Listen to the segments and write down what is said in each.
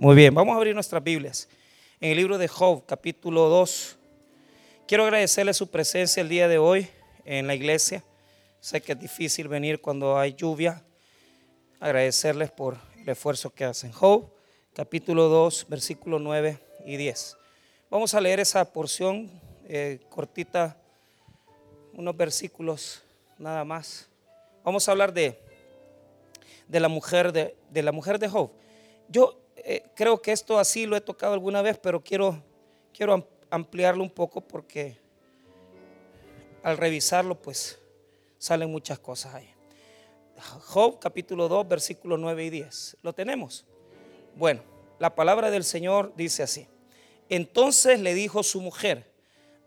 Muy bien, vamos a abrir nuestras Biblias. En el libro de Job, capítulo 2. Quiero agradecerle su presencia el día de hoy en la iglesia. Sé que es difícil venir cuando hay lluvia. Agradecerles por el esfuerzo que hacen. Job, capítulo 2, versículo 9 y 10. Vamos a leer esa porción eh, cortita, unos versículos nada más. Vamos a hablar de, de la mujer de, de la mujer de Job. Yo eh, creo que esto así lo he tocado alguna vez, pero quiero, quiero ampliarlo un poco porque al revisarlo pues salen muchas cosas ahí. Job capítulo 2 versículos 9 y 10. ¿Lo tenemos? Bueno, la palabra del Señor dice así. Entonces le dijo su mujer,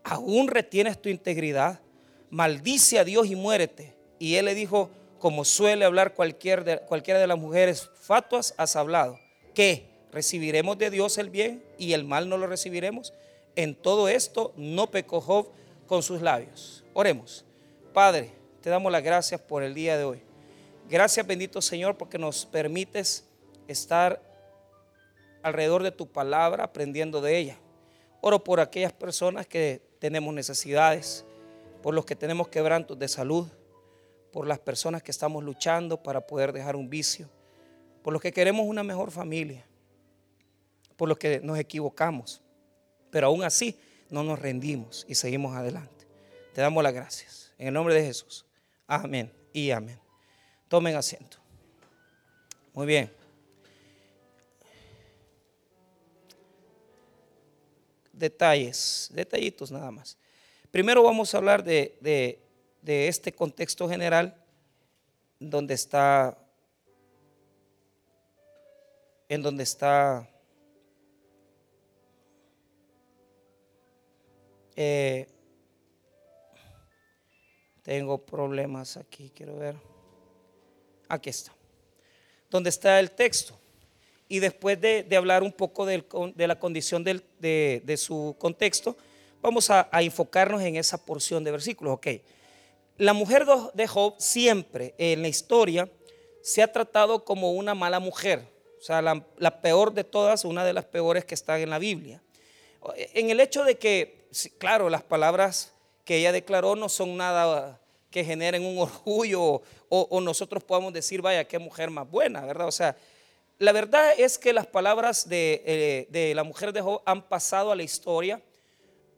¿aún retienes tu integridad? Maldice a Dios y muérete. Y él le dijo, como suele hablar cualquier cualquiera de las mujeres fatuas, has hablado. ¿Qué? ¿Recibiremos de Dios el bien y el mal no lo recibiremos? En todo esto no pecó Job con sus labios. Oremos. Padre, te damos las gracias por el día de hoy. Gracias bendito Señor porque nos permites estar alrededor de tu palabra aprendiendo de ella. Oro por aquellas personas que tenemos necesidades, por los que tenemos quebrantos de salud, por las personas que estamos luchando para poder dejar un vicio, por los que queremos una mejor familia, por los que nos equivocamos, pero aún así no nos rendimos y seguimos adelante. Te damos las gracias. En el nombre de Jesús. Amén y amén. Tomen asiento. Muy bien. Detalles, detallitos nada más. Primero vamos a hablar de, de de este contexto general donde está en donde está eh, tengo problemas aquí, quiero ver. Aquí está. Donde está el texto. Y después de, hablar un poco de la condición de, su contexto, vamos a, enfocarnos en esa porción de versículos. Ok. La mujer de Job siempre en la historia se ha tratado como una mala mujer, o sea, la, peor de todas, una de las peores que están en la Biblia. En el hecho de que, claro, las palabras que ella declaró no son nada que generen un orgullo o, nosotros podamos decir, vaya, qué mujer más buena, ¿verdad? O sea, la verdad es que las palabras de, eh, de la mujer de Job han pasado a la historia,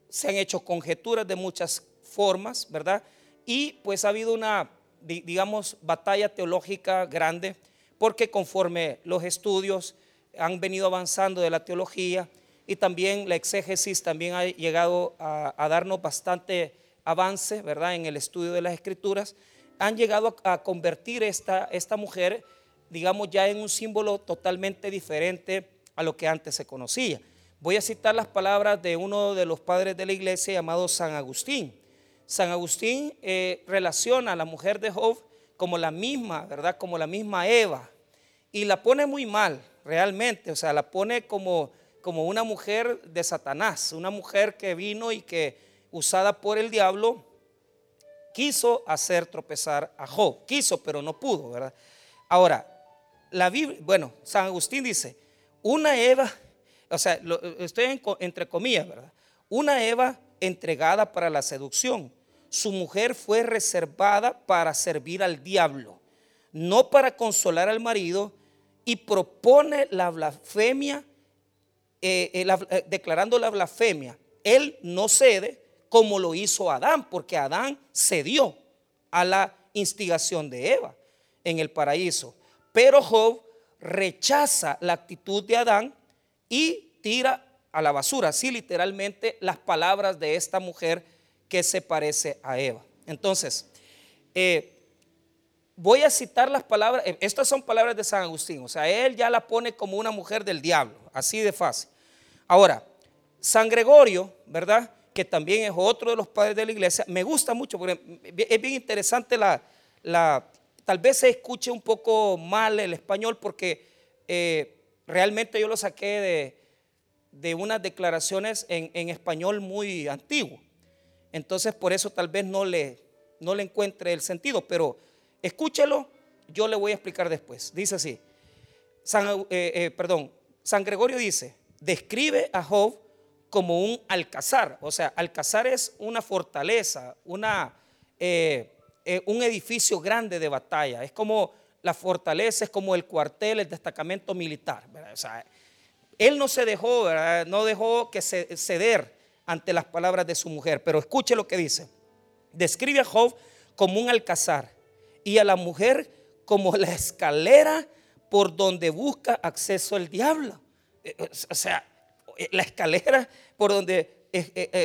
se han hecho conjeturas de muchas formas, ¿verdad? Y pues ha habido una, digamos, batalla teológica grande, porque conforme los estudios han venido avanzando de la teología y también la exégesis también ha llegado a, darnos bastante avance, ¿verdad? En el estudio de las escrituras, han llegado a, convertir esta, esta mujer, digamos, ya en un símbolo totalmente diferente a lo que antes se conocía. Voy a citar las palabras de uno de los padres de la iglesia llamado San Agustín. San Agustín eh, relaciona a la mujer de Job como la misma, ¿verdad? Como la misma Eva. Y la pone muy mal, realmente. O sea, la pone como, como una mujer de Satanás, una mujer que vino y que, usada por el diablo, quiso hacer tropezar a Job. Quiso, pero no pudo, ¿verdad? Ahora, la Biblia, bueno, San Agustín dice, una Eva, o sea, estoy entre comillas, ¿verdad? Una Eva entregada para la seducción. Su mujer fue reservada para servir al diablo, no para consolar al marido, y propone la blasfemia, eh, eh, eh, declarando la blasfemia. Él no cede como lo hizo Adán, porque Adán cedió a la instigación de Eva en el paraíso. Pero Job rechaza la actitud de Adán y tira a la basura, así literalmente las palabras de esta mujer que se parece a Eva. Entonces, voy a citar las palabras, estas son palabras de San Agustín, o sea, él ya la pone como una mujer del diablo, así de fácil. Ahora, San Gregorio, ¿verdad? Que también es otro de los padres de la iglesia, me gusta mucho porque es bien interesante la, la tal vez se escuche un poco mal el español porque eh, realmente yo lo saqué de, de unas declaraciones en, español muy antiguo. Entonces por eso tal vez no le, no le encuentre el sentido, pero escúchelo, yo le voy a explicar después. Dice así, San, eh, eh, perdón, San Gregorio dice, describe a Job como un alcázar. O sea, alcázar es una fortaleza, una, eh, eh, un edificio grande de batalla. Es como la fortaleza, es como el cuartel, el destacamento militar. O sea, él no se dejó, no dejó que ceder ante las palabras de su mujer. Pero escuche lo que dice. Describe a Job como un alcázar y a la mujer como la escalera por donde busca acceso el diablo. Eh, eh, o sea, eh, la escalera por donde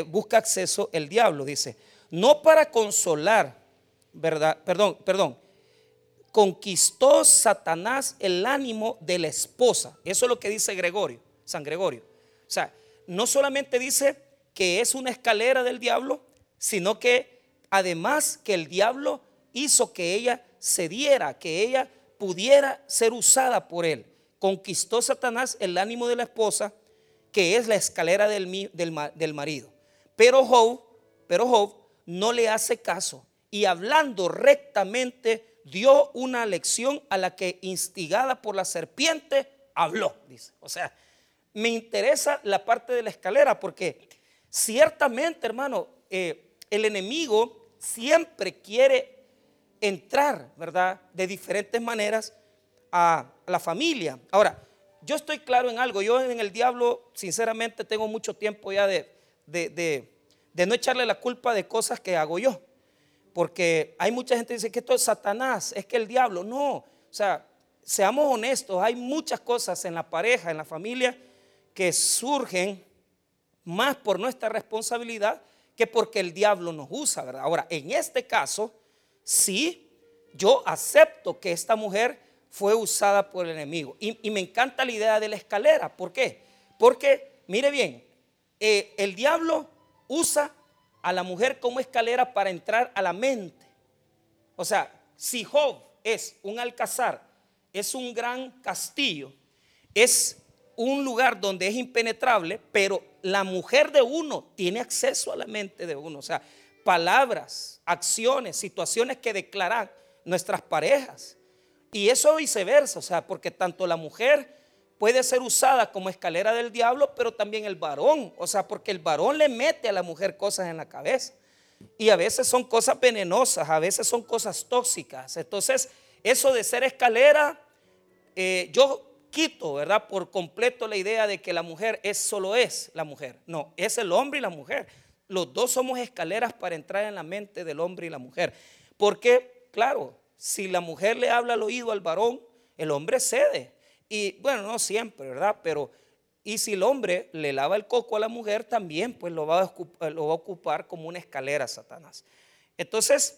busca acceso el diablo, dice. No para consolar, ¿verdad? Perdón, perdón. Conquistó Satanás el ánimo de la esposa. Eso es lo que dice Gregorio, San Gregorio. O sea, no solamente dice que es una escalera del diablo, sino que además que el diablo hizo que ella cediera, que ella pudiera ser usada por él. Conquistó Satanás el ánimo de la esposa, que es la escalera del, del, marido. Pero Job, pero Job no le hace caso y hablando rectamente dio una lección a la que instigada por la serpiente habló, dice. O sea, me interesa la parte de la escalera porque ciertamente, hermano, eh, el enemigo siempre quiere entrar, ¿verdad? De diferentes maneras a la familia. Ahora, yo estoy claro en algo. Yo en el diablo, sinceramente, tengo mucho tiempo ya de, de, no echarle la culpa de cosas que hago yo. Porque hay mucha gente que dice que esto es Satanás, es que el diablo. No, o sea, seamos honestos, hay muchas cosas en la pareja, en la familia, que surgen más por nuestra responsabilidad que porque el diablo nos usa, ¿verdad? Ahora, en este caso, sí, yo acepto que esta mujer fue usada por el enemigo. Y, me encanta la idea de la escalera. ¿Por qué? Porque, mire bien, eh, el diablo usa a la mujer como escalera para entrar a la mente. O sea, si Job es un alcázar, es un gran castillo, es un lugar donde es impenetrable, pero la mujer de uno tiene acceso a la mente de uno. O sea, palabras, acciones, situaciones que declaran nuestras parejas. Y eso viceversa, o sea, porque tanto la mujer puede ser usada como escalera del diablo, pero también el varón, o sea, porque el varón le mete a la mujer cosas en la cabeza. Y a veces son cosas venenosas, a veces son cosas tóxicas. Entonces, eso de ser escalera, eh, yo quito, ¿verdad? Por completo la idea de que la mujer es solo es la mujer. No, es el hombre y la mujer. Los dos somos escaleras para entrar en la mente del hombre y la mujer. Porque, claro, si la mujer le habla al oído al varón, el hombre cede. Y bueno, no siempre, ¿verdad? Pero, y si el hombre le lava el coco a la mujer, también pues lo va a ocupar, lo va a ocupar como una escalera, Satanás. Entonces,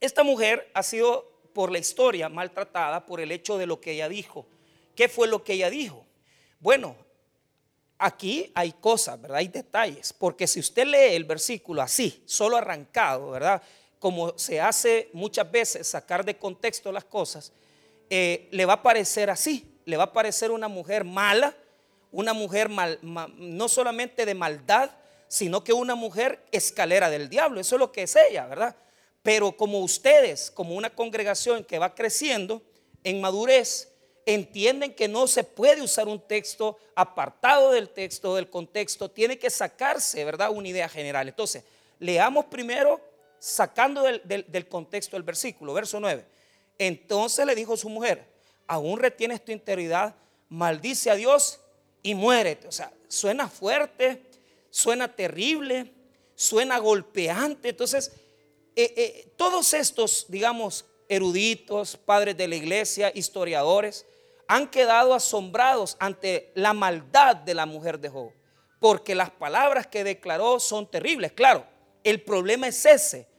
esta mujer ha sido por la historia maltratada por el hecho de lo que ella dijo. ¿Qué fue lo que ella dijo? Bueno, aquí hay cosas, ¿verdad? Hay detalles, porque si usted lee el versículo así, solo arrancado, ¿verdad? Como se hace muchas veces sacar de contexto las cosas, eh, le va a parecer así, le va a parecer una mujer mala, una mujer mal, no solamente de maldad, sino que una mujer escalera del diablo, eso es lo que es ella, ¿verdad? Pero como ustedes, como una congregación que va creciendo en madurez, entienden que no se puede usar un texto apartado del texto, del contexto, tiene que sacarse, ¿verdad? Una idea general. Entonces, leamos primero sacando del, contexto el versículo, verso 9. Entonces le dijo su mujer, aún retienes tu integridad, maldice a Dios y muérete. O sea, suena fuerte, suena terrible, suena golpeante. Entonces, eh, eh, todos estos, digamos, eruditos, padres de la iglesia, historiadores, han quedado asombrados ante la maldad de la mujer de Job, porque las palabras que declaró son terribles. Claro, el problema es ese.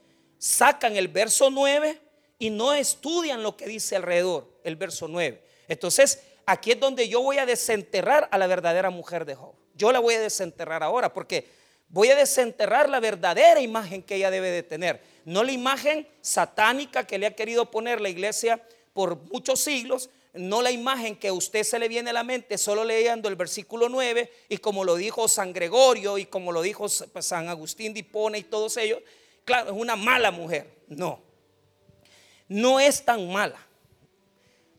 Sacan el verso 9 y no estudian lo que dice alrededor, el verso 9. Entonces, aquí es donde yo voy a desenterrar a la verdadera mujer de Job. Yo la voy a desenterrar ahora porque voy a desenterrar la verdadera imagen que ella debe de tener, no la imagen satánica que le ha querido poner la iglesia por muchos siglos, no la imagen que a usted se le viene a la mente solo leyendo el versículo 9 y como lo dijo San Gregorio y como lo dijo San Agustín de Hipona y todos ellos, claro, es una mala mujer. No, no es tan mala.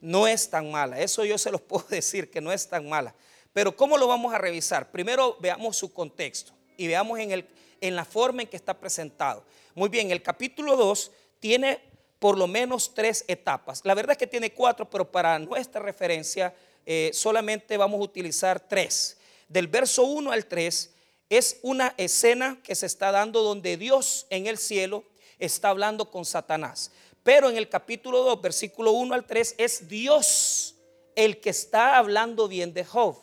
no es tan mala. Eso yo se los puedo decir que no es tan mala. Pero ¿cómo lo vamos a revisar? Primero veamos su contexto y veamos en, el, en la forma en que está presentado. Muy bien, el capítulo 2 tiene por lo menos tres etapas. La verdad es que tiene cuatro, pero para nuestra referencia eh, solamente vamos a utilizar tres. Del verso 1 al 3 es una escena que se está dando donde Dios en el cielo está hablando con Satanás. Pero en el capítulo 2, versículo 1 al 3, es Dios el que está hablando bien de Job.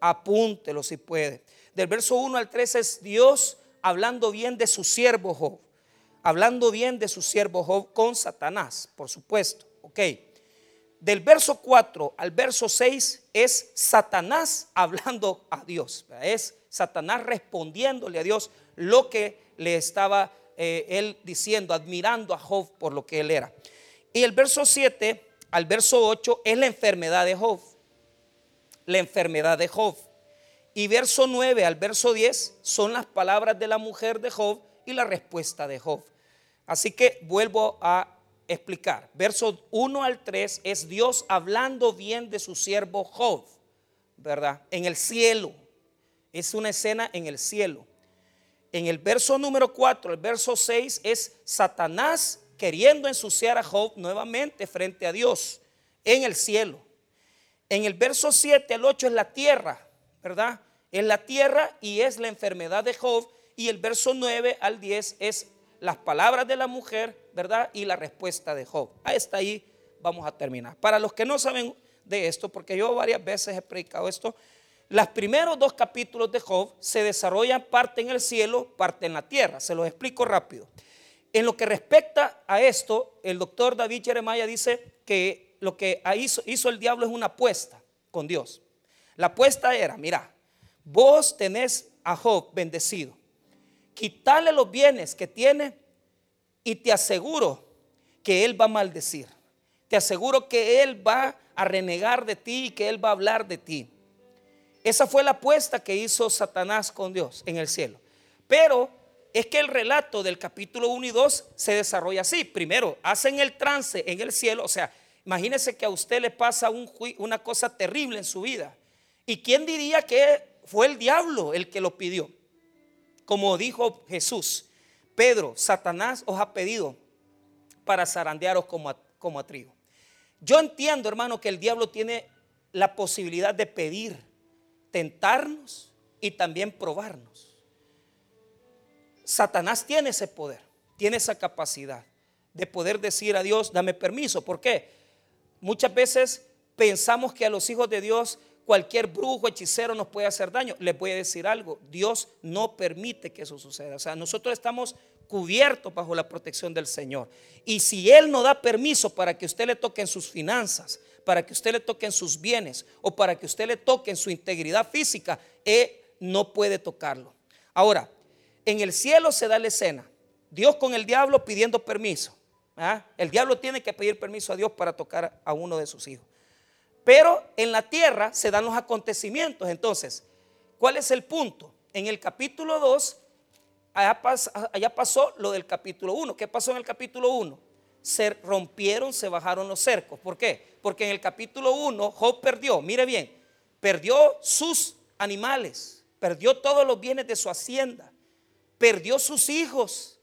Apúntelo si puede. Del verso 1 al 3 es Dios hablando bien de su siervo Job. Hablando bien de su siervo Job con Satanás, por supuesto. Ok. Del verso 4 al verso 6 es Satanás hablando a Dios. Es Satanás respondiéndole a Dios lo que le estaba eh, él diciendo, admirando a Job por lo que él era. Y el verso 7 al verso 8 es la enfermedad de Job. La enfermedad de Job. Y verso 9 al verso 10 son las palabras de la mujer de Job y la respuesta de Job. Así que vuelvo a explicar. Verso 1 al 3 es Dios hablando bien de su siervo Job, ¿verdad? En el cielo. Es una escena en el cielo. En el verso número 4, el verso 6 es Satanás queriendo ensuciar a Job nuevamente frente a Dios en el cielo. En el verso 7 al 8 es la tierra, ¿verdad? Es la tierra y es la enfermedad de Job. Y el verso 9 al 10 es las palabras de la mujer, ¿verdad? Y la respuesta de Job. Hasta ahí vamos a terminar. Para los que no saben de esto, porque yo varias veces he predicado esto, los primeros dos capítulos de Job se desarrollan parte en el cielo, parte en la tierra. Se los explico rápido. En lo que respecta a esto, el doctor David Jeremiah dice que lo que hizo, hizo el diablo es una apuesta con Dios. La apuesta era, mira, vos tenés a Job bendecido, quitarle los bienes que tiene y te aseguro que él va a maldecir. Te aseguro que él va a renegar de ti y que él va a hablar de ti. Esa fue la apuesta que hizo Satanás con Dios en el cielo. Pero es que el relato del capítulo 1 y 2 se desarrolla así. Primero, hacen el trance en el cielo. O sea, imagínese que a usted le pasa una cosa terrible en su vida. ¿Y quién diría que fue el diablo el que lo pidió? Como dijo Jesús, Pedro, Satanás os ha pedido para zarandearos como como a trigo. Yo entiendo, hermano, que el diablo tiene la posibilidad de pedir tentarnos y también probarnos. Satanás tiene ese poder, tiene esa capacidad de poder decir a Dios, dame permiso. ¿Por qué? Muchas veces pensamos que a los hijos de Dios cualquier brujo, hechicero nos puede hacer daño. Les voy a decir algo, Dios no permite que eso suceda. O sea, nosotros estamos cubiertos bajo la protección del Señor. Y si Él no da permiso para que usted le toque en sus finanzas, para que usted le toque en sus bienes o para que usted le toque en su integridad física, Él no puede tocarlo. Ahora, en el cielo se da la escena. Dios con el diablo pidiendo permiso. ¿ah? El diablo tiene que pedir permiso a Dios para tocar a uno de sus hijos. Pero en la tierra se dan los acontecimientos. Entonces, ¿cuál es el punto? En el capítulo 2, allá, pasó lo del capítulo 1. ¿Qué pasó en el capítulo 1? Se rompieron, se bajaron los cercos. ¿Por qué? Porque en el capítulo 1 Job perdió, mire bien, perdió sus animales, perdió todos los bienes de su hacienda, perdió sus hijos.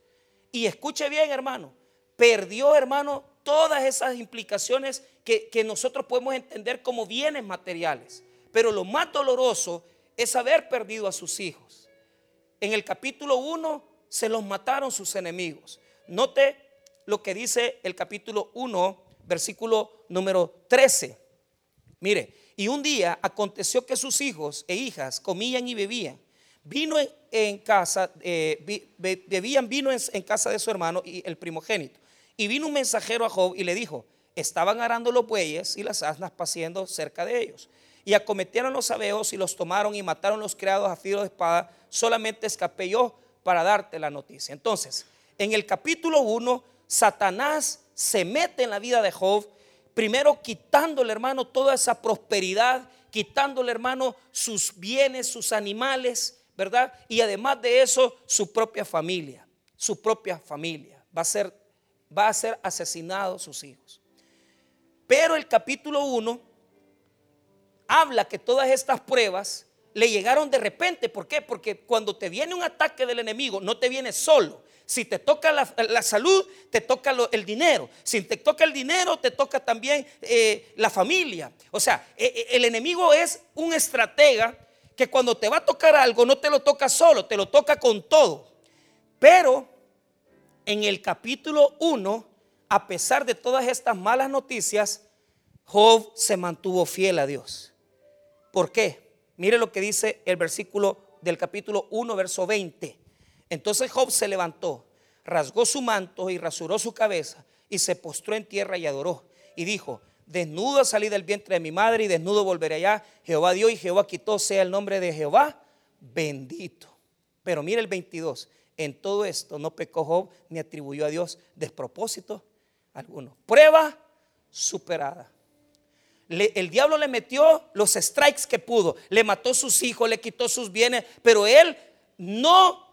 Y escuche bien, hermano, perdió, hermano, todas esas implicaciones que, nosotros podemos entender como bienes materiales. Pero lo más doloroso es haber perdido a sus hijos. En el capítulo 1 se los mataron sus enemigos. Note lo que dice el capítulo 1 versículo número 13. Mire, y un día aconteció que sus hijos e hijas comían y bebían. Vino en, casa, eh, bebían vino en, casa de su hermano y el primogénito. Y vino un mensajero a Job y le dijo, estaban arando los bueyes y las asnas paciendo cerca de ellos. Y acometieron los abeos y los tomaron y mataron los criados a filo de espada. Solamente escapé yo para darte la noticia. Entonces, en el capítulo 1, Satanás se mete en la vida de Job, primero quitándole, hermano, toda esa prosperidad, quitándole, hermano, sus bienes, sus animales, ¿verdad? Y además de eso, su propia familia, su propia familia. Va a ser, va a ser asesinado sus hijos. Pero el capítulo 1 habla que todas estas pruebas le llegaron de repente. ¿Por qué? Porque cuando te viene un ataque del enemigo, no te viene solo. Si te toca la, salud, te toca el dinero. Si te toca el dinero, te toca también eh, la familia. O sea, e, e, el enemigo es un estratega que cuando te va a tocar algo, no te lo toca solo, te lo toca con todo. Pero en el capítulo 1, a pesar de todas estas malas noticias, Job se mantuvo fiel a Dios. ¿Por qué? Mire lo que dice el versículo del capítulo 1, verso 20. Entonces Job se levantó, rasgó su manto y rasuró su cabeza y se postró en tierra y adoró. Y dijo, desnudo salí del vientre de mi madre y desnudo volveré allá. Jehová dio y Jehová quitó, sea el nombre de Jehová bendito. Pero mire el 22, en todo esto no pecó Job ni atribuyó a Dios despropósito alguno. Prueba superada el diablo le metió los strikes que pudo, le mató sus hijos, le quitó sus bienes, pero él no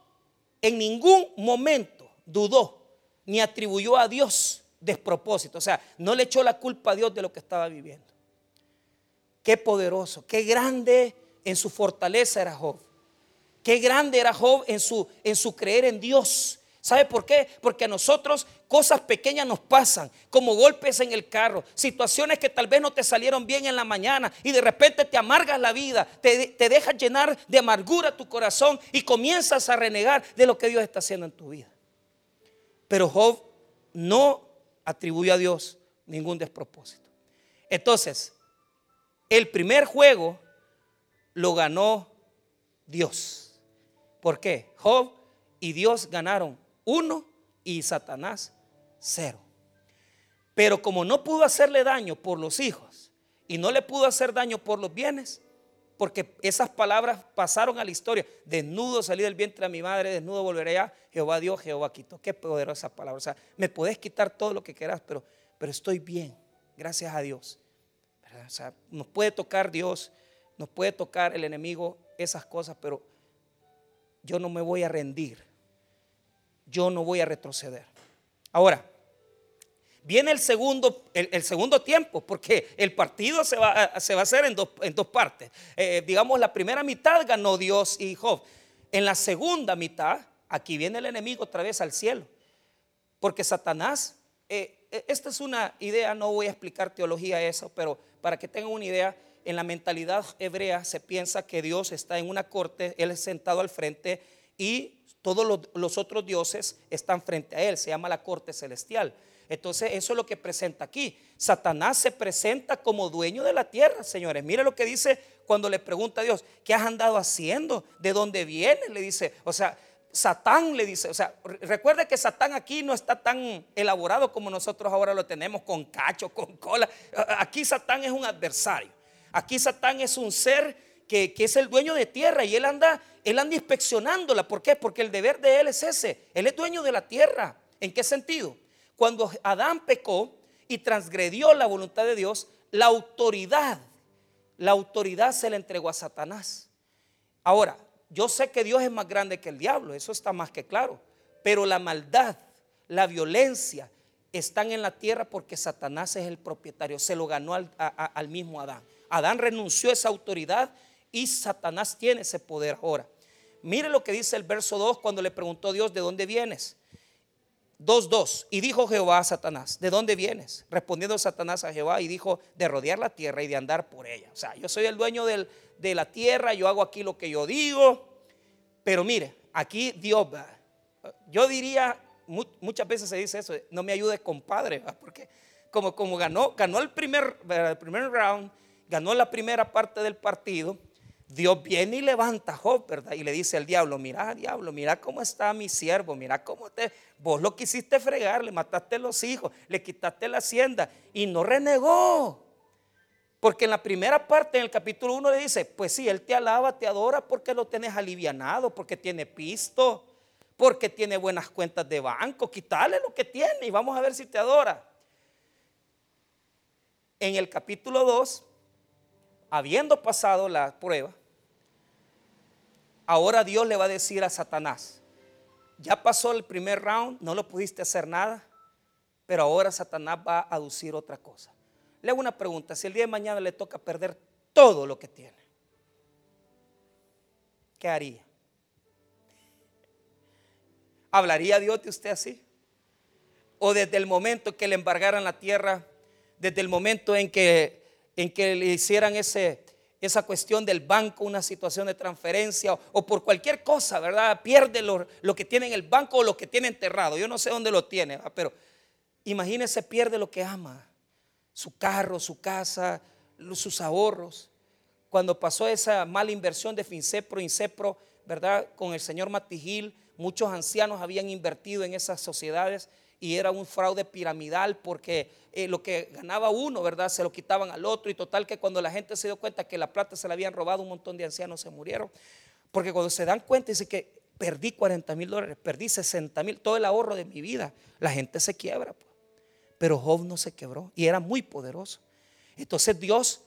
en ningún momento dudó ni atribuyó a Dios despropósito, o sea, no le echó la culpa a Dios de lo que estaba viviendo. Qué poderoso, qué grande en su fortaleza era Job. Qué grande era Job en su, en su creer en Dios. ¿Sabe por qué? Porque a nosotros cosas pequeñas nos pasan, como golpes en el carro, situaciones que tal vez no te salieron bien en la mañana y de repente te amargas la vida, te, te dejas llenar de amargura tu corazón y comienzas a renegar de lo que Dios está haciendo en tu vida. Pero Job no atribuyó a Dios ningún despropósito. Entonces, el primer juego lo ganó Dios. ¿Por qué? Job y Dios ganaron uno y Satanás cero. Pero como no pudo hacerle daño por los hijos y no le pudo hacer daño por los bienes, porque esas palabras pasaron a la historia. Desnudo salí del vientre de mi madre, desnudo volveré a Jehová Dios, Jehová quitó. Qué poderosa palabra. O sea, me podés quitar todo lo que quieras, pero, pero estoy bien, gracias a Dios. O sea, nos puede tocar Dios, nos puede tocar el enemigo, esas cosas, pero yo no me voy a rendir yo no voy a retroceder. Ahora, viene el segundo, el, segundo tiempo, porque el partido se va, a, se va a hacer en dos, en dos partes. Eh, digamos, la primera mitad ganó Dios y Job. En la segunda mitad, aquí viene el enemigo otra vez al cielo. Porque Satanás, eh, eh, esta es una idea, no voy a explicar teología eso, pero para que tengan una idea, en la mentalidad hebrea se piensa que Dios está en una corte, Él es sentado al frente y todos los, otros dioses están frente a él, se llama la corte celestial. Entonces, eso es lo que presenta aquí. Satanás se presenta como dueño de la tierra, señores. Mire lo que dice cuando le pregunta a Dios, ¿qué has andado haciendo? ¿De dónde vienes? Le dice, o sea, Satán le dice, o sea, recuerde que Satán aquí no está tan elaborado como nosotros ahora lo tenemos, con cacho, con cola. Aquí Satán es un adversario. Aquí Satán es un ser que, es el dueño de tierra y él anda, él anda inspeccionándola. ¿Por qué? Porque el deber de él es ese. Él es dueño de la tierra. ¿En qué sentido? Cuando Adán pecó y transgredió la voluntad de Dios, la autoridad, la autoridad se le entregó a Satanás. Ahora, yo sé que Dios es más grande que el diablo, eso está más que claro. Pero la maldad, la violencia están en la tierra porque Satanás es el propietario, se lo ganó al, al mismo Adán. Adán renunció a esa autoridad y Satanás tiene ese poder ahora. Mire lo que dice el verso 2 cuando le preguntó Dios, ¿de dónde vienes? 2.2. Y dijo Jehová a Satanás, ¿de dónde vienes? Respondiendo Satanás a Jehová y dijo, de rodear la tierra y de andar por ella. O sea, yo soy el dueño de la tierra, yo hago aquí lo que yo digo. Pero mire, aquí Dios, yo diría, muchas veces se dice eso, no me ayude compadre, porque como, como ganó, ganó el primer, el primer round, ganó la primera parte del partido, Dios viene y levanta a Job, ¿verdad? Y le dice al diablo, mira, diablo, mira cómo está mi siervo, mira cómo te, vos lo quisiste fregar, le mataste los hijos, le quitaste la hacienda y no renegó. Porque en la primera parte, en el capítulo 1 le dice, pues sí, él te alaba, te adora porque lo tienes alivianado, porque tiene pisto, porque tiene buenas cuentas de banco, quítale lo que tiene y vamos a ver si te adora. En el capítulo 2 habiendo pasado la prueba, ahora Dios le va a decir a Satanás, ya pasó el primer round, no lo pudiste hacer nada, pero ahora Satanás va a aducir otra cosa. Le hago una pregunta, si el día de mañana le toca perder todo lo que tiene, ¿qué haría? ¿Hablaría Dios de usted así? ¿O desde el momento que le embargaran la tierra, desde el momento en que, en que le hicieran ese, esa cuestión del banco, una situación de transferencia o, por cualquier cosa, ¿verdad? Pierde lo, lo, que tiene en el banco o lo que tiene enterrado. Yo no sé dónde lo tiene, pero imagínese, pierde lo que ama, su carro, su casa, sus ahorros. Cuando pasó esa mala inversión de Fincepro, Incepro, ¿verdad? Con el señor Matijil, muchos ancianos habían invertido en esas sociedades y era un fraude piramidal porque eh, lo que ganaba uno, ¿verdad? Se lo quitaban al otro y total que cuando la gente se dio cuenta que la plata se la habían robado, un montón de ancianos se murieron. Porque cuando se dan cuenta, dice que perdí 40 mil dólares, perdí 60 mil, todo el ahorro de mi vida, la gente se quiebra. Pues. Pero Job no se quebró y era muy poderoso. Entonces Dios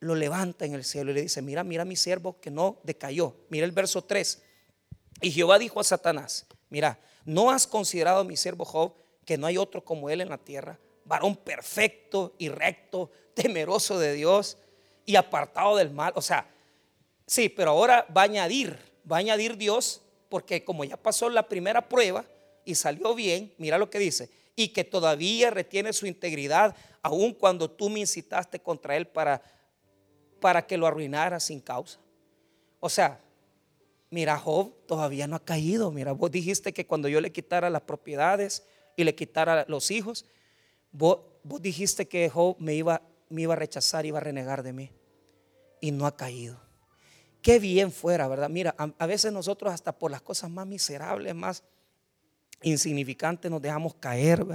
lo levanta en el cielo y le dice, mira, mira mi siervo que no decayó. Mira el verso 3. Y Jehová dijo a Satanás, mira, ¿no has considerado a mi siervo Job que no hay otro como él en la tierra? Varón perfecto y recto, temeroso de Dios y apartado del mal. O sea, sí, pero ahora va a añadir, va a añadir Dios, porque como ya pasó la primera prueba y salió bien, mira lo que dice, y que todavía retiene su integridad, aun cuando tú me incitaste contra él para, para que lo arruinara sin causa. O sea, mira, Job todavía no ha caído. Mira, vos dijiste que cuando yo le quitara las propiedades y le quitara los hijos, vos, dijiste que Job me iba, me iba a rechazar, iba a renegar de mí. Y no ha caído. Qué bien fuera, ¿verdad? Mira, a, veces nosotros hasta por las cosas más miserables, más insignificantes nos dejamos caer.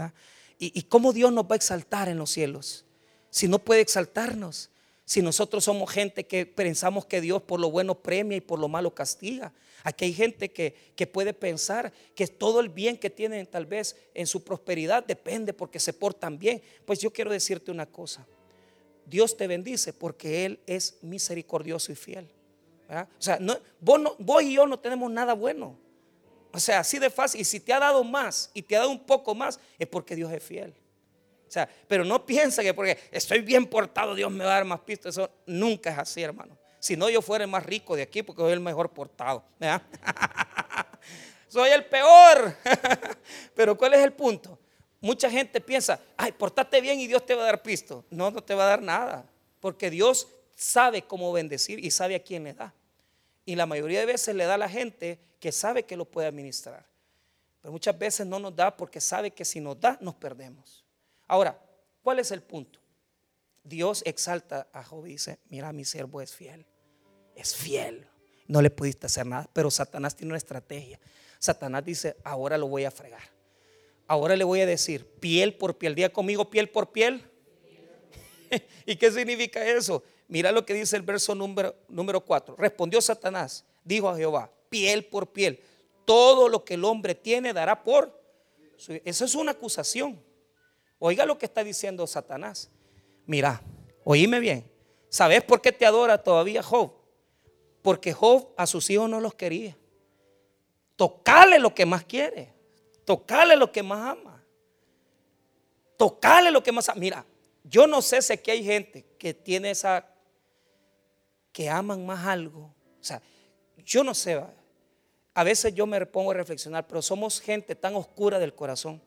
¿Y, y cómo Dios nos va a exaltar en los cielos? Si no puede exaltarnos si nosotros somos gente que pensamos que Dios por lo bueno premia y por lo malo castiga. Aquí hay gente que, que, puede pensar que todo el bien que tienen tal vez en su prosperidad depende porque se portan bien. Pues yo quiero decirte una cosa. Dios te bendice porque Él es misericordioso y fiel. O sea, no, vos, y yo no tenemos nada bueno. O sea, así de fácil. Y si te ha dado más y te ha dado un poco más, es porque Dios es fiel. O sea, pero no piensa que porque estoy bien portado, Dios me va a dar más pistas. Eso nunca es así, hermano. Si no, yo fuera el más rico de aquí porque soy el mejor portado. soy el peor. pero ¿cuál es el punto? Mucha gente piensa, ay, portate bien y Dios te va a dar pisto. No, no te va a dar nada. Porque Dios sabe cómo bendecir y sabe a quién le da. Y la mayoría de veces le da a la gente que sabe que lo puede administrar. Pero muchas veces no nos da porque sabe que si nos da, nos perdemos. Ahora, ¿cuál es el punto? Dios exalta a Job y dice, mira, mi siervo es fiel, es fiel, no le pudiste hacer nada, pero Satanás tiene una estrategia. Satanás dice, ahora lo voy a fregar. Ahora le voy a decir, piel por piel, día conmigo, piel por piel. ¿Y qué significa eso? Mira lo que dice el verso número, número 4. Respondió Satanás, dijo a Jehová, piel por piel. Todo lo que el hombre tiene dará por. Eso es una acusación. Oiga lo que está diciendo Satanás. Mira, oíme bien. ¿Sabes por qué te adora todavía Job? Porque Job a sus hijos no los quería. Tocale lo que más quiere. Tocale lo que más ama. Tocale lo que más ama. Mira, yo no sé si aquí hay gente que tiene esa, que aman más algo. O sea, yo no sé. A veces yo me pongo a reflexionar, pero somos gente tan oscura del corazón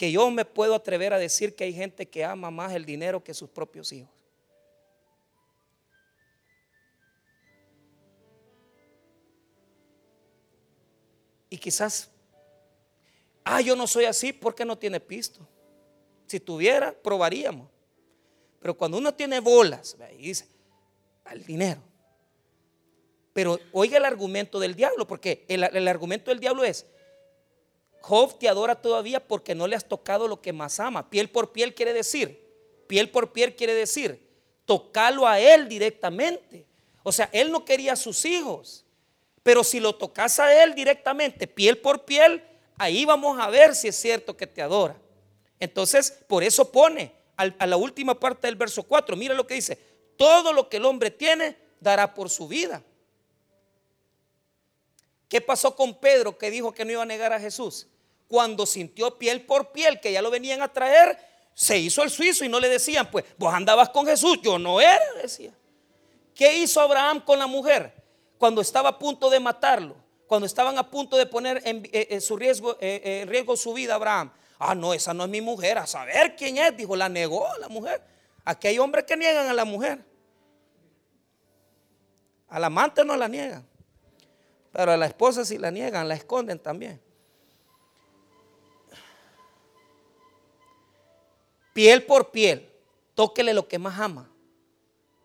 que yo me puedo atrever a decir que hay gente que ama más el dinero que sus propios hijos. Y quizás, ah, yo no soy así porque no tiene pisto. Si tuviera, probaríamos. Pero cuando uno tiene bolas, y dice, al dinero. Pero oiga el argumento del diablo, porque el, el argumento del diablo es, Job te adora todavía porque no le has tocado lo que más ama. Piel por piel quiere decir, piel por piel quiere decir, tocarlo a él directamente. O sea, él no quería a sus hijos, pero si lo tocas a él directamente, piel por piel, ahí vamos a ver si es cierto que te adora. Entonces, por eso pone a la última parte del verso 4, mira lo que dice, todo lo que el hombre tiene dará por su vida. ¿Qué pasó con Pedro que dijo que no iba a negar a Jesús? Cuando sintió piel por piel que ya lo venían a traer, se hizo el suizo y no le decían, pues vos andabas con Jesús, yo no era, decía. ¿Qué hizo Abraham con la mujer cuando estaba a punto de matarlo? Cuando estaban a punto de poner en, eh, su riesgo, eh, riesgo su vida, Abraham. Ah, no, esa no es mi mujer. A saber quién es, dijo, la negó la mujer. Aquí hay hombres que niegan a la mujer. Al amante no la niegan. Pero a la esposa si la niegan, la esconden también. Piel por piel, tóquele lo que más ama.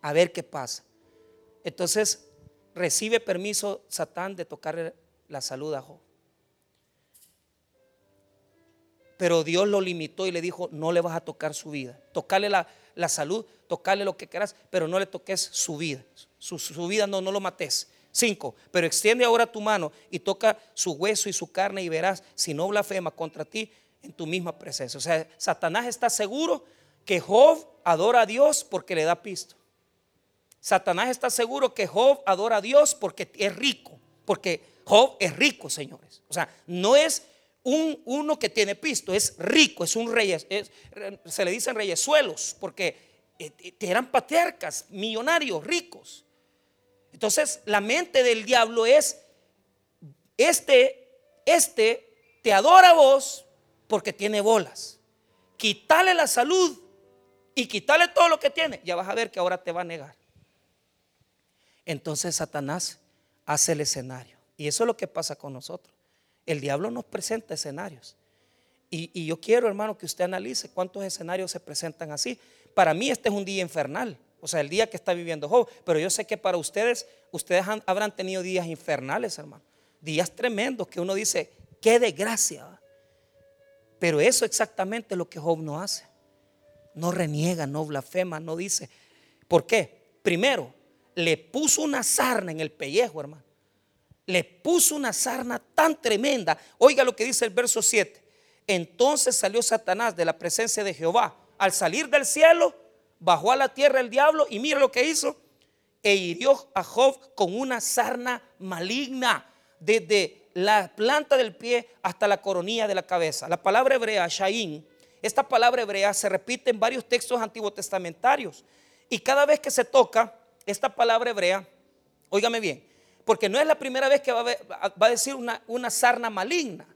A ver qué pasa. Entonces recibe permiso Satán de tocarle la salud a Job. Pero Dios lo limitó y le dijo, no le vas a tocar su vida. Tocarle la, salud, tocarle lo que quieras, pero no le toques su vida. Su, su vida no, no lo mates. Cinco, pero extiende ahora tu mano y toca su hueso y su carne y verás si no blasfema contra ti en tu misma presencia. O sea, Satanás está seguro que Job adora a Dios porque le da pisto. Satanás está seguro que Job adora a Dios porque es rico, porque Job es rico, señores. O sea, no es un, uno que tiene pisto, es rico, es un rey, se le dicen reyesuelos, porque eh, eran patriarcas, millonarios, ricos. Entonces, la mente del diablo es, este, este te adora a vos porque tiene bolas. Quítale la salud y quítale todo lo que tiene. Ya vas a ver que ahora te va a negar. Entonces Satanás hace el escenario. Y eso es lo que pasa con nosotros. El diablo nos presenta escenarios. Y, y, yo quiero, hermano, que usted analice cuántos escenarios se presentan así. Para mí este es un día infernal o sea, el día que está viviendo Job. Pero yo sé que para ustedes, ustedes habrán tenido días infernales, hermano. Días tremendos que uno dice, qué desgracia. Pero eso exactamente lo que Job no hace. No reniega, no blasfema, no dice. ¿Por qué? Primero, le puso una sarna en el pellejo, hermano. Le puso una sarna tan tremenda. Oiga lo que dice el verso 7. Entonces salió Satanás de la presencia de Jehová. Al salir del cielo, bajó a la tierra el diablo y mira lo que hizo. E hirió a Job con una sarna maligna desde la planta del pie hasta la coronilla de la cabeza. La palabra hebrea, Shain, esta palabra hebrea se repite en varios textos antiguos testamentarios. Y cada vez que se toca esta palabra hebrea, óigame bien, porque no es la primera vez que va a, va a decir una, una sarna maligna.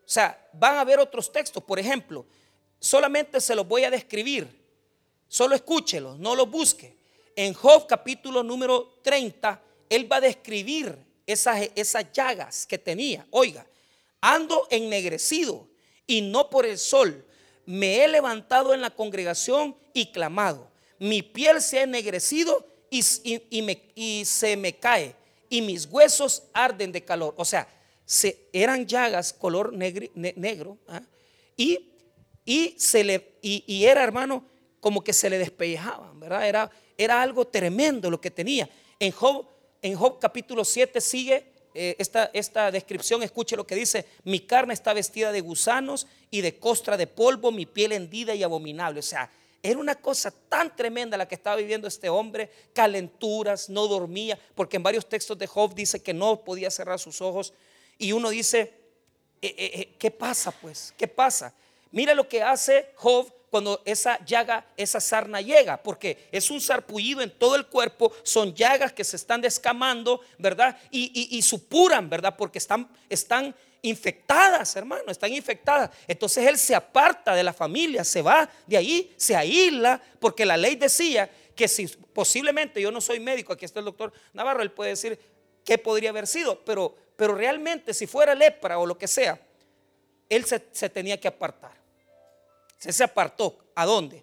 O sea, van a haber otros textos. Por ejemplo, solamente se los voy a describir. Solo escúchelo, no lo busque. En Job capítulo número 30, él va a describir esas, esas llagas que tenía. Oiga, ando ennegrecido y no por el sol. Me he levantado en la congregación y clamado. Mi piel se ha ennegrecido y, se me cae. Y mis huesos arden de calor. O sea, se, eran llagas color negro. ¿ah? Y, y, se le, y era, hermano, como que se le despellejaban, ¿verdad? Era, era algo tremendo lo que tenía. En Job, en Job capítulo 7 sigue eh, esta, esta descripción, escuche lo que dice, mi carne está vestida de gusanos y de costra de polvo, mi piel hendida y abominable. O sea, era una cosa tan tremenda la que estaba viviendo este hombre, calenturas, no dormía, porque en varios textos de Job dice que no podía cerrar sus ojos. Y uno dice, eh, eh, ¿qué pasa pues? ¿Qué pasa? Mira lo que hace Job cuando esa llaga, esa sarna llega, porque es un sarpullido en todo el cuerpo, son llagas que se están descamando, ¿verdad? Y, supuran, ¿verdad? Porque están, están infectadas, hermano, están infectadas. Entonces él se aparta de la familia, se va de ahí, se aísla, porque la ley decía que si posiblemente, yo no soy médico, aquí está el doctor Navarro, él puede decir qué podría haber sido, pero, pero realmente si fuera lepra o lo que sea, él se tenía que apartar. Se se apartó. ¿A dónde?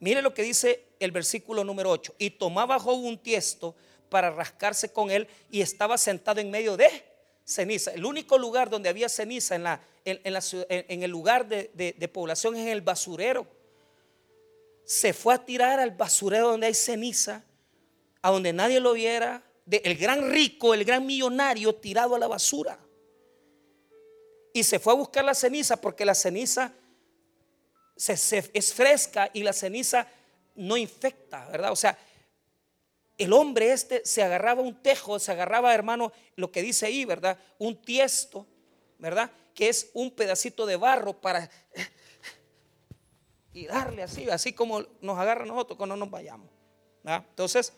Mire lo que dice el versículo número 8. Y tomaba Job un tiesto para rascarse con él y estaba sentado en medio de ceniza. El único lugar donde había ceniza en, la, en, el lugar de, población es en el basurero. Se fue a tirar al basurero donde hay ceniza, a donde nadie lo viera. el gran rico, el gran millonario tirado a la basura. Y se fue a buscar la ceniza porque la ceniza es fresca y la ceniza no infecta, ¿verdad? O sea, el hombre este se agarraba un tejo, se agarraba, hermano, lo que dice ahí, ¿verdad? Un tiesto, ¿verdad? Que es un pedacito de barro para... y darle así, así como nos agarra nosotros cuando nos vayamos. Entonces,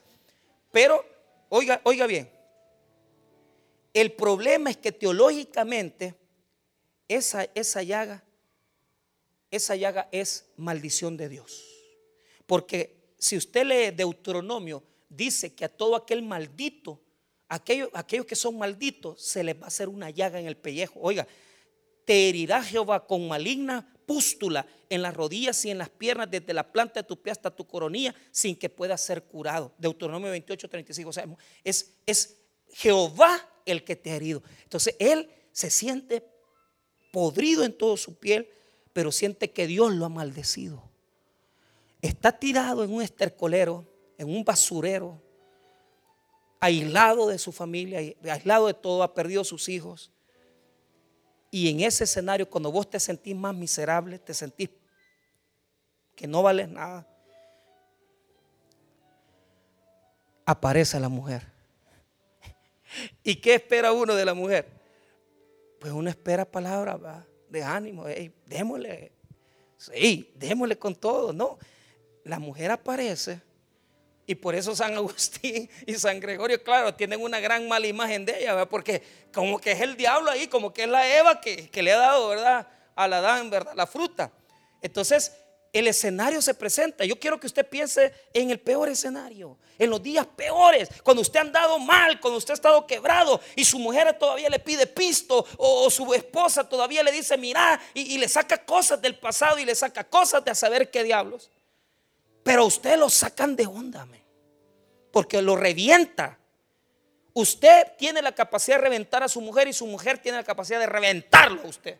pero, oiga, oiga bien, el problema es que teológicamente esa, esa llaga, esa llaga es maldición de Dios. Porque si usted lee Deuteronomio, dice que a todo aquel maldito, aquellos, aquellos que son malditos, se les va a hacer una llaga en el pellejo. Oiga, te herirá Jehová con maligna pústula en las rodillas y en las piernas, desde la planta de tu pie hasta tu coronilla, sin que pueda ser curado. Deuteronomio 28, 35. O sea, es, es Jehová el que te ha herido. Entonces, él se siente podrido en toda su piel, pero siente que Dios lo ha maldecido. Está tirado en un estercolero, en un basurero, aislado de su familia, aislado de todo, ha perdido sus hijos. Y en ese escenario, cuando vos te sentís más miserable, te sentís que no vales nada, aparece la mujer. ¿Y qué espera uno de la mujer? Pues uno espera palabras de ánimo, démosle, sí, démosle con todo. No, la mujer aparece y por eso San Agustín y San Gregorio, claro, tienen una gran mala imagen de ella, porque como que es el diablo ahí, como que es la Eva que, le ha dado, ¿verdad? A la Adán, ¿verdad? La fruta. Entonces, el escenario se presenta. Yo quiero que usted piense en el peor escenario, en los días peores, cuando usted ha andado mal, cuando usted ha estado quebrado y su mujer todavía le pide pisto o, su esposa todavía le dice, mira, y, le saca cosas del pasado y le saca cosas de a saber qué diablos. Pero usted lo sacan de onda, porque lo revienta. Usted tiene la capacidad de reventar a su mujer y su mujer tiene la capacidad de reventarlo a usted.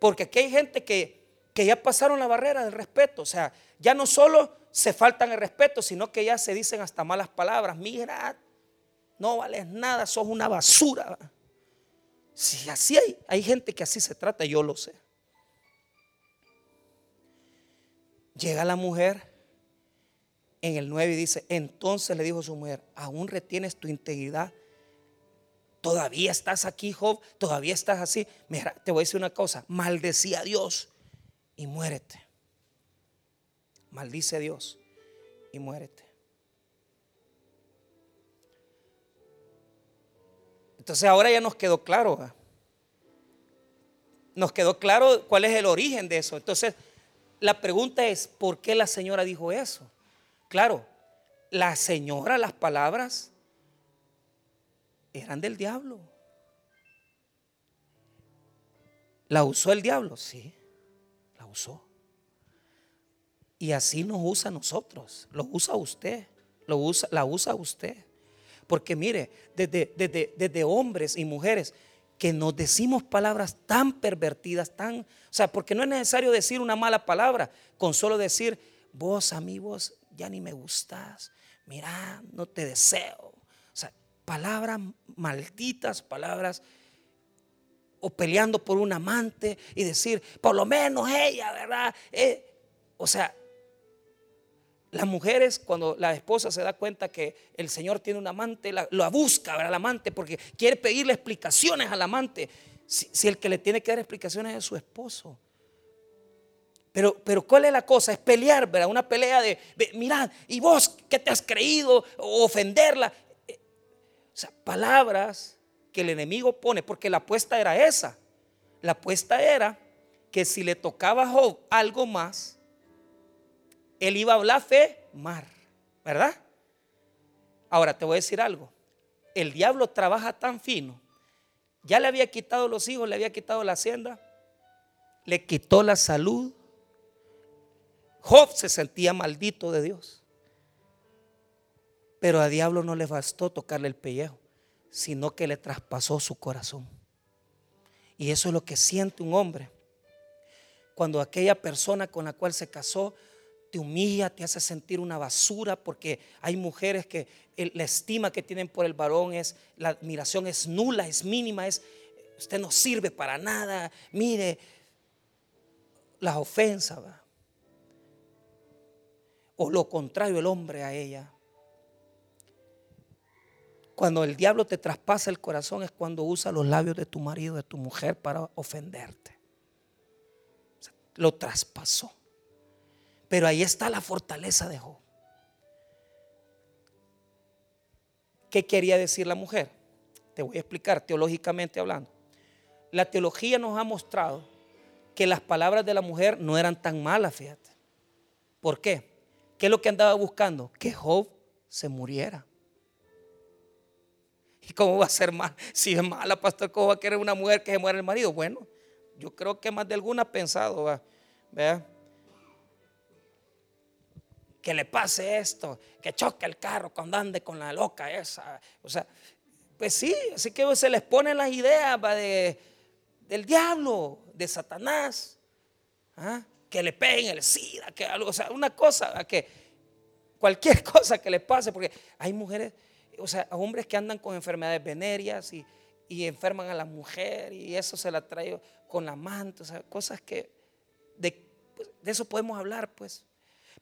Porque aquí hay gente que, que ya pasaron la barrera del respeto. O sea, ya no solo se faltan el respeto, sino que ya se dicen hasta malas palabras. Mira, no vales nada, sos una basura. Si así hay, hay gente que así se trata, yo lo sé. Llega la mujer en el 9 y dice, entonces le dijo su mujer, aún retienes tu integridad. Todavía estás aquí, Job, todavía estás así. Mira, te voy a decir una cosa, maldecía a Dios y muérete. Maldice a Dios y muérete. Entonces ahora ya nos quedó claro. Nos quedó claro cuál es el origen de eso. Entonces la pregunta es, ¿por qué la señora dijo eso? Claro, la señora, las palabras eran del diablo. ¿La usó el diablo? Sí, usó. Y así nos usa a nosotros, lo usa usted, lo usa, la usa usted. Porque mire, desde, desde, desde hombres y mujeres que nos decimos palabras tan pervertidas, tan, o sea, porque no es necesario decir una mala palabra, con solo decir, vos a mí, vos ya ni me gustas, mira, no te deseo. O sea, palabras malditas, palabras o peleando por un amante y decir, por lo menos ella, ¿verdad? Eh, o sea, las mujeres, cuando la esposa se da cuenta que el Señor tiene un amante, la, lo busca, ¿verdad? Al amante, porque quiere pedirle explicaciones al amante. si, el que le tiene que dar explicaciones es su esposo. Pero, pero ¿cuál es la cosa? Es pelear, ¿verdad? Una pelea de, mirad, ¿y vos qué te has creído? O ofenderla. Eh, o sea, palabras que el enemigo pone, porque la apuesta era esa. La apuesta era que si le tocaba a Job algo más, él iba a hablar fe mar, ¿verdad? Ahora te voy a decir algo. El diablo trabaja tan fino. Ya le había quitado los hijos, le había quitado la hacienda, le quitó la salud, Job se sentía maldito de Dios. Pero a diablo no le bastó tocarle el pellejo, sino que le traspasó su corazón. Y eso es lo que siente un hombre. Cuando aquella persona con la cual se casó te humilla, te hace sentir una basura, porque hay mujeres que la estima que tienen por el varón es, la admiración es nula, es mínima, es, usted no sirve para nada. Mire, las ofensas, o lo contrario el hombre a ella. Cuando el diablo te traspasa el corazón es cuando usa los labios de tu marido, de tu mujer para ofenderte. Lo traspasó. Pero ahí está la fortaleza de Job. ¿Qué quería decir la mujer? Te voy a explicar teológicamente hablando. La teología nos ha mostrado que las palabras de la mujer no eran tan malas, fíjate. ¿Por qué? ¿Qué es lo que andaba buscando? Que Job se muriera. ¿Y cómo va a ser mal? Si es mala, pastor, ¿cómo va a querer una mujer que se muera el marido? Bueno, yo creo que más de alguna ha pensado, ¿vea? Que le pase esto, que choque el carro cuando ande con la loca esa. O sea, pues sí, así que se les ponen las ideas de, del diablo, de Satanás. ¿ah? Que le peguen el SIDA, que algo, o sea, una cosa, que cualquier cosa que le pase, porque hay mujeres, o sea, hombres que andan con enfermedades venéreas y, enferman a la mujer y eso se la trae con la manta, o sea, cosas que de, pues, de eso podemos hablar, pues.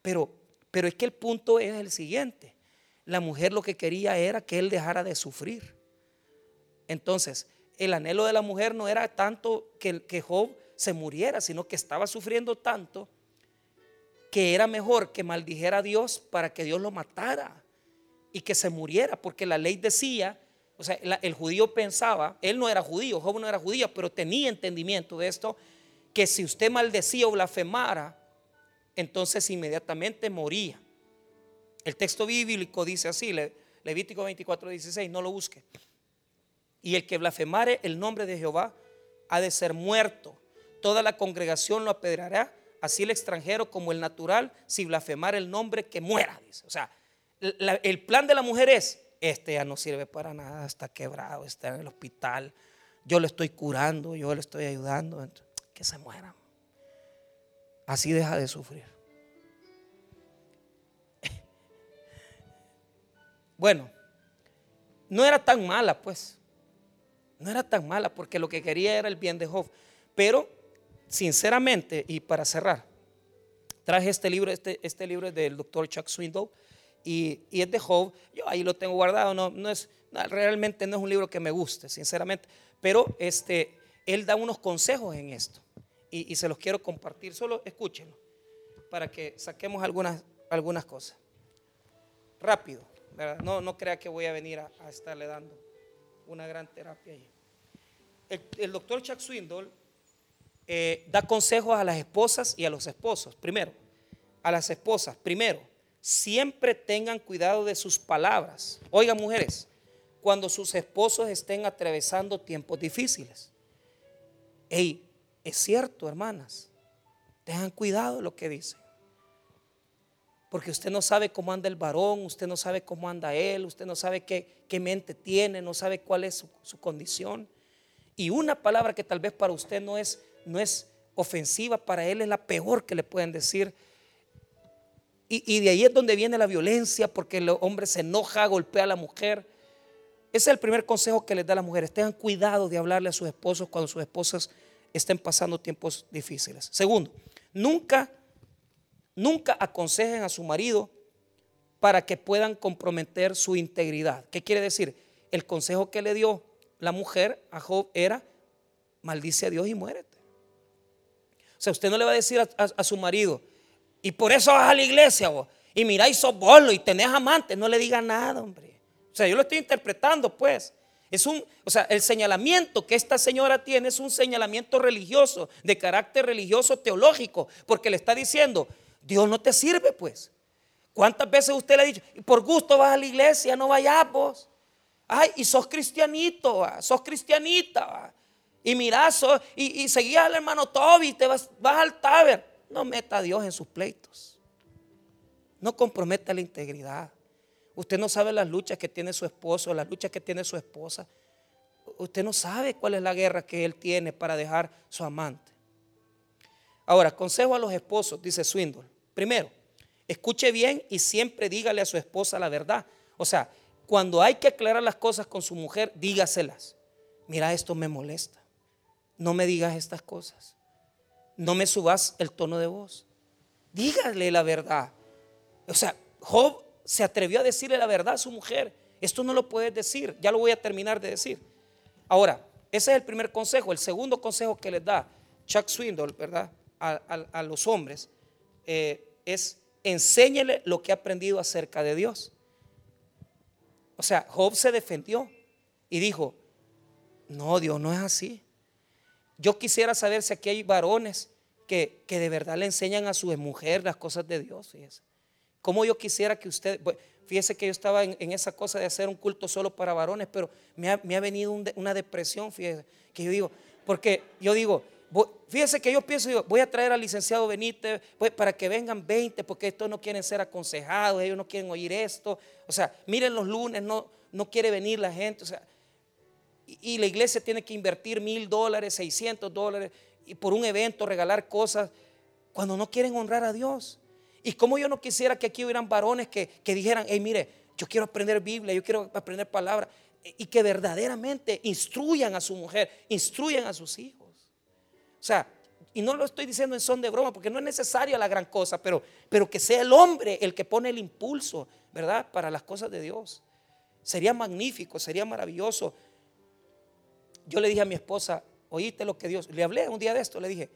Pero, pero es que el punto es el siguiente. La mujer lo que quería era que él dejara de sufrir. Entonces, el anhelo de la mujer no era tanto que Job se muriera, sino que estaba sufriendo tanto que era mejor que maldijera a Dios para que Dios lo matara y que se muriera, porque la ley decía, o sea, el judío pensaba, él no era judío, Job no era judío, pero tenía entendimiento de esto, que si usted maldecía o blasfemara, entonces inmediatamente moría. El texto bíblico dice así, Levítico 24, 16, no lo busque. Y el que blasfemare el nombre de Jehová ha de ser muerto. Toda la congregación lo apedrará, así el extranjero como el natural, si blasfemar el nombre que muera. Dice. O sea, el plan de la mujer es, este ya no sirve para nada, está quebrado, está en el hospital, yo le estoy curando, yo le estoy ayudando, que se muera. Así deja de sufrir. Bueno, no era tan mala, pues. No era tan mala porque lo que quería era el bien de Job. Pero, sinceramente, y para cerrar, traje este libro, este, este libro es del doctor Chuck Swindoll y, es de Job. Yo ahí lo tengo guardado, no, es, realmente no es un libro que me guste, sinceramente, pero este, él da unos consejos en esto y, se los quiero compartir. Solo escúchenlo para que saquemos algunas, algunas cosas. Rápido, No, no crea que voy a venir a, a estarle dando una gran terapia ahí. El, doctor Chuck Swindoll eh, da consejos a las esposas y a los esposos. Primero, a las esposas, primero, siempre tengan cuidado de sus palabras. Oigan, mujeres, cuando sus esposos estén atravesando tiempos difíciles. Ey, es cierto, hermanas, tengan cuidado de lo que dicen. Porque usted no sabe cómo anda el varón, usted no sabe cómo anda él, usted no sabe qué, mente tiene, no sabe cuál es su, condición. Y una palabra que tal vez para usted no es, no es ofensiva, para él es la peor que le pueden decir. Y, de ahí es donde viene la violencia, porque el hombre se enoja, golpea a la mujer. Ese es el primer consejo que les da a las mujeres. Tengan cuidado de hablarle a sus esposos cuando sus esposas estén pasando tiempos difíciles. Segundo, nunca nunca aconsejen a su marido para que puedan comprometer su integridad. ¿Qué quiere decir? El consejo que le dio la mujer a Job era, maldice a Dios y muérete. O sea, usted no le va a decir a, su marido, y por eso vas a la iglesia, vos, y mira y sos bolo y tenés amantes, no le diga nada, hombre. O sea, yo lo estoy interpretando, pues. Es un, o sea, el señalamiento que esta señora tiene es un señalamiento religioso, de carácter religioso teológico, porque le está diciendo, Dios no te sirve, pues. ¿Cuántas veces usted le ha dicho, por gusto vas a la iglesia, no vayas vos? Ay, y sos cristianito, sos cristianita. Y mirá, y, y seguías al hermano Toby, te vas, vas al taber. No meta a Dios en sus pleitos. No comprometa la integridad. Usted no sabe las luchas que tiene su esposo, las luchas que tiene su esposa. Usted no sabe cuál es la guerra que él tiene para dejar su amante. Ahora, consejo a los esposos, dice Swindle. Primero, escuche bien y siempre dígale a su esposa la verdad. O sea, cuando hay que aclarar las cosas con su mujer, dígaselas. Mira, esto me molesta. No me digas estas cosas. No me subas el tono de voz. Dígale la verdad. O sea, Job se atrevió a decirle la verdad a su mujer. Esto no lo puedes decir. Ya lo voy a terminar de decir. Ahora, ese es el primer consejo. El segundo consejo que les da Chuck Swindoll, ¿verdad? A, los hombres eh, es enséñele lo que ha aprendido acerca de Dios. O sea, Job se defendió y dijo, no, Dios no es así. Yo quisiera saber si aquí hay varones que, de verdad le enseñan a su mujer las cosas de Dios. Fíjese. Como yo quisiera que usted, fíjese que yo estaba en, esa cosa de hacer un culto solo para varones, pero me ha, venido una depresión, fíjese, que yo digo, porque yo digo, fíjese que yo pienso, digo, voy a traer al licenciado Benítez pues, para que vengan 20, porque estos no quieren ser aconsejados, ellos no quieren oír esto. O sea, miren los lunes, no, no quiere venir la gente. O sea, y, la iglesia tiene que invertir mil dólares, 600 dólares, y por un evento regalar cosas, cuando no quieren honrar a Dios. Y como yo no quisiera que aquí hubieran varones que, dijeran, hey, mire, yo quiero aprender Biblia, yo quiero aprender palabras, y que verdaderamente instruyan a su mujer, instruyan a sus hijos. O sea, y no lo estoy diciendo en son de broma, porque no es necesaria la gran cosa, pero, pero que sea el hombre el que pone el impulso, ¿verdad? Para las cosas de Dios. Sería magnífico, sería maravilloso yo le dije a mi esposa, oíste lo que Dios, le hablé un día de esto, le dije,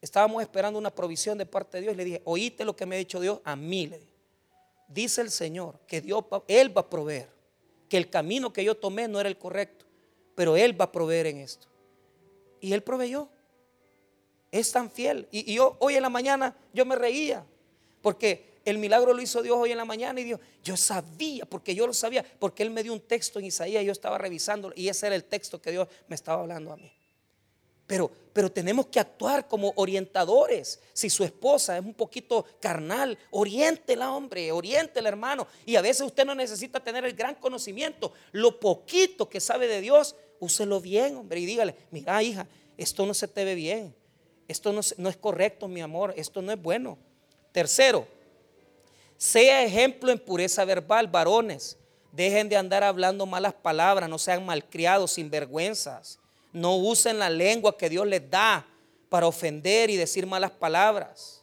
estábamos esperando una provisión de parte de Dios, le dije, oíste lo que me ha dicho Dios a mí. Dice el Señor que Dios, Él va a proveer, que el camino que yo tomé no era el correcto, pero Él va a proveer en esto. Y Él proveyó. Es tan fiel. Y, y yo hoy en la mañana yo me reía, porque el milagro lo hizo Dios hoy en la mañana y Dios, yo sabía, porque yo lo sabía, porque Él me dio un texto en Isaías, yo estaba revisándolo y ese era el texto que Dios me estaba hablando a mí. Pero, pero tenemos que actuar como orientadores. Si su esposa es un poquito carnal, oriéntela, hombre, oriéntela, hermano. Y a veces usted no necesita tener el gran conocimiento. Lo poquito que sabe de Dios, úselo bien, hombre, y dígale, mira, hija, esto no se te ve bien. Esto no es correcto, mi amor. Esto no es bueno. Tercero, sea ejemplo en pureza verbal, varones. Dejen de andar hablando malas palabras, no sean malcriados, sin vergüenzas. No usen la lengua que Dios les da para ofender y decir malas palabras.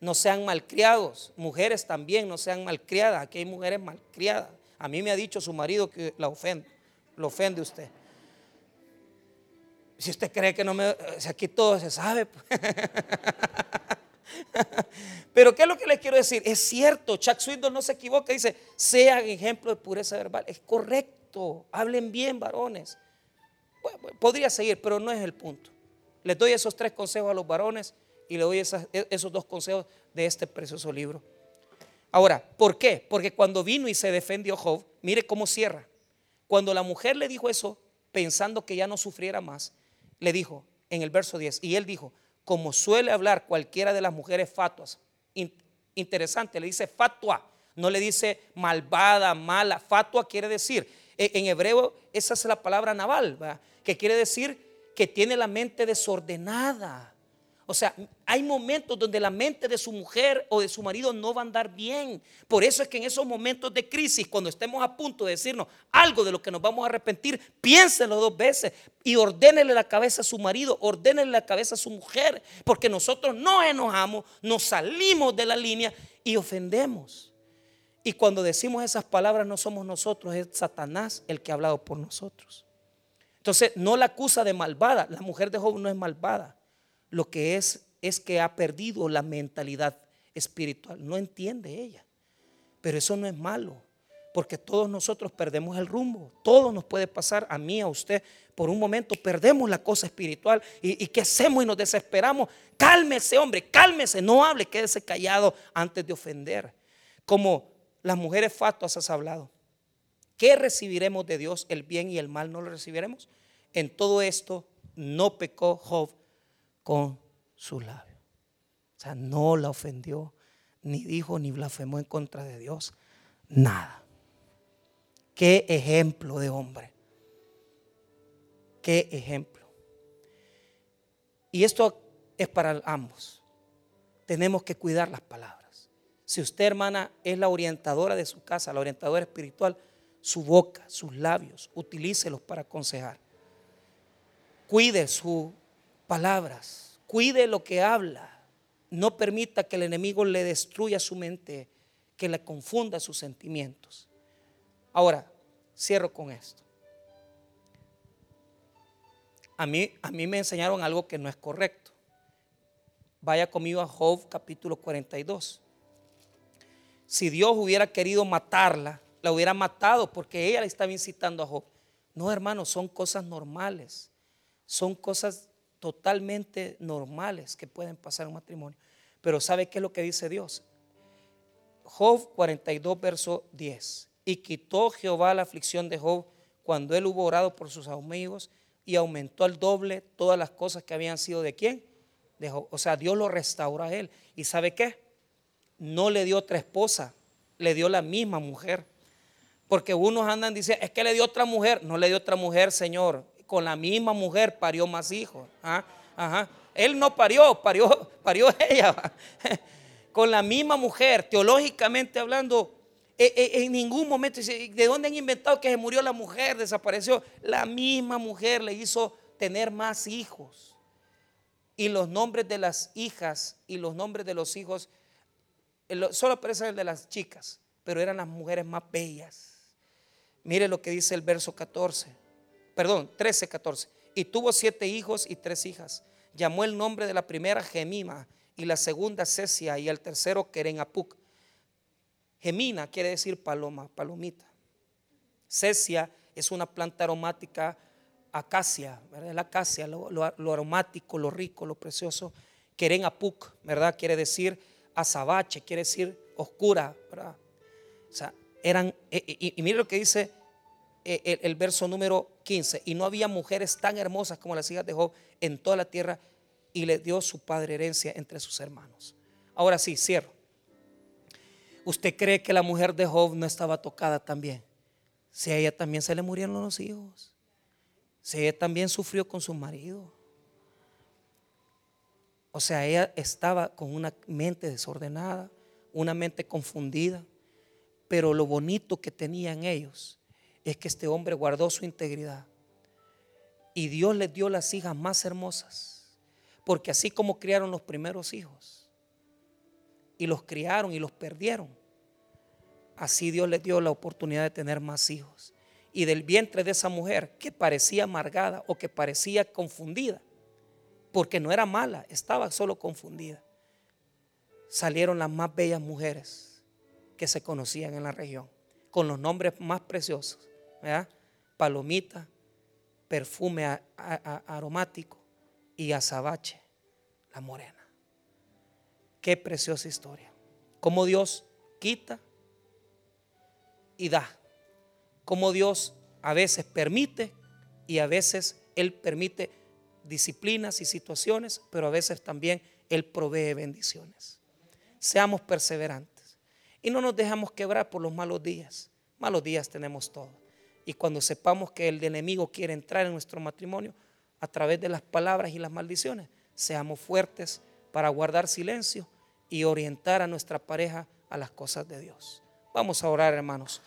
No sean malcriados. Mujeres también no sean malcriadas. Aquí hay mujeres malcriadas. A mí me ha dicho su marido que la ofende. Lo ofende usted. Si usted cree que no me... Si aquí todo se sabe. Pero ¿qué es lo que les quiero decir? Es cierto, Chuck Swindoll no se equivoca, dice, sean ejemplo de pureza verbal. Es correcto, hablen bien, varones. podría seguir, pero no es el punto. Les doy esos tres consejos a los varones y le doy e, esos dos consejos de este precioso libro. Ahora, ¿por qué? Porque cuando vino y se defendió Job, mire cómo cierra. Cuando la mujer le dijo eso, pensando que ya no sufriera más, le dijo en el verso 10, y él dijo, como suele hablar cualquiera de las mujeres fatuas. interesante, le dice fatua, no le dice malvada, mala. Fatua quiere decir, e, en hebreo esa es la palabra naval, que quiere decir que tiene la mente desordenada. O sea, hay momentos donde la mente de su mujer o de su marido no va a andar bien. Por eso es que en esos momentos de crisis, cuando estemos a punto de decirnos algo de lo que nos vamos a arrepentir, piénselo dos veces y ordénele la cabeza a su marido, ordénele la cabeza a su mujer, porque nosotros nos enojamos, nos salimos de la línea y ofendemos. Y cuando decimos esas palabras no somos nosotros, es Satanás el que ha hablado por nosotros. Entonces, no la acusa de malvada, la mujer de Job no es malvada lo que es es que ha perdido la mentalidad espiritual. No entiende ella. Pero eso no es malo, porque todos nosotros perdemos el rumbo. Todo nos puede pasar, a mí, a usted. Por un momento perdemos la cosa espiritual. ¿Y, qué hacemos? Y nos desesperamos. Cálmese, hombre, cálmese. No hable, quédese callado antes de ofender. Como las mujeres fatuas has hablado. ¿Qué recibiremos de Dios? El bien y el mal no lo recibiremos. En todo esto no pecó Job con su labio. O sea, no la ofendió, ni dijo, ni blasfemó en contra de Dios. Nada. Qué ejemplo de hombre. Qué ejemplo. Y esto es para ambos. Tenemos que cuidar las palabras. Si usted, hermana, es la orientadora de su casa, la orientadora espiritual, su boca, sus labios, utilícelos para aconsejar. Cuide su palabras, cuide lo que habla. No permita que el enemigo le destruya su mente, que le confunda sus sentimientos. Ahora, cierro con esto. A mí, a mí me enseñaron algo que no es correcto. Vaya conmigo a Job capítulo 42. Si Dios hubiera querido matarla, la hubiera matado porque ella le estaba incitando a Job. No, hermanos, son cosas normales. Son cosas totalmente normales que pueden pasar un matrimonio. Pero ¿sabe qué es lo que dice Dios? Job 42, verso 10. Y quitó Jehová la aflicción de Job cuando él hubo orado por sus amigos y aumentó al doble todas las cosas que habían sido de quién? De Job. O sea, Dios lo restauró a él. ¿Y sabe qué? No le dio otra esposa, le dio la misma mujer. Porque unos andan diciendo, es que le dio otra mujer. No le dio otra mujer, Señor. Con la misma mujer parió más hijos. ¿Ah? Ajá. Él no parió, parió, parió ella. Con la misma mujer, teológicamente hablando, e, e, en ningún momento, ¿de dónde han inventado que se murió la mujer, desapareció? La misma mujer le hizo tener más hijos. Y los nombres de las hijas y los nombres de los hijos, solo aparece el de las chicas, pero eran las mujeres más bellas. Mire lo que dice el verso 14, perdón, 13, 14. Y tuvo siete hijos y tres hijas. Llamó el nombre de la primera Gemima y la segunda Cesia y el tercero Kerenapuc. Gemina quiere decir paloma, palomita. Cesia es una planta aromática acacia, ¿verdad? La acacia, lo, aromático, lo rico, lo precioso. Kerenapuc, ¿verdad? Quiere decir azabache, quiere decir oscura, ¿verdad? O sea, eran, eh, y, mire lo que dice eh, el, el, verso número 15, y no había mujeres tan hermosas como las hijas de Job en toda la tierra, y le dio su padre herencia entre sus hermanos. Ahora sí, cierro. ¿Usted cree que la mujer de Job no estaba tocada también? Si a ella también se le murieron los hijos, si ella también sufrió con su marido. O sea, ella estaba con una mente desordenada, una mente confundida, pero lo bonito que tenían ellos es que este hombre guardó su integridad. Y Dios les dio las hijas más hermosas. Porque así como criaron los primeros hijos, y los criaron y los perdieron, así Dios les dio la oportunidad de tener más hijos. Y del vientre de esa mujer que parecía amargada o que parecía confundida, porque no era mala, estaba solo confundida, salieron las más bellas mujeres que se conocían en la región, con los nombres más preciosos palomita, perfume aromático y azabache, la morena. Qué preciosa historia. Cómo Dios quita y da. Cómo Dios a veces permite y a veces Él permite disciplinas y situaciones, pero a veces también Él provee bendiciones. Seamos perseverantes y no nos dejamos quebrar por los malos días. Malos días tenemos todos. Y cuando sepamos que el enemigo quiere entrar en nuestro matrimonio a través de las palabras y las maldiciones, seamos fuertes para guardar silencio y orientar a nuestra pareja a las cosas de Dios. Vamos a orar, hermanos.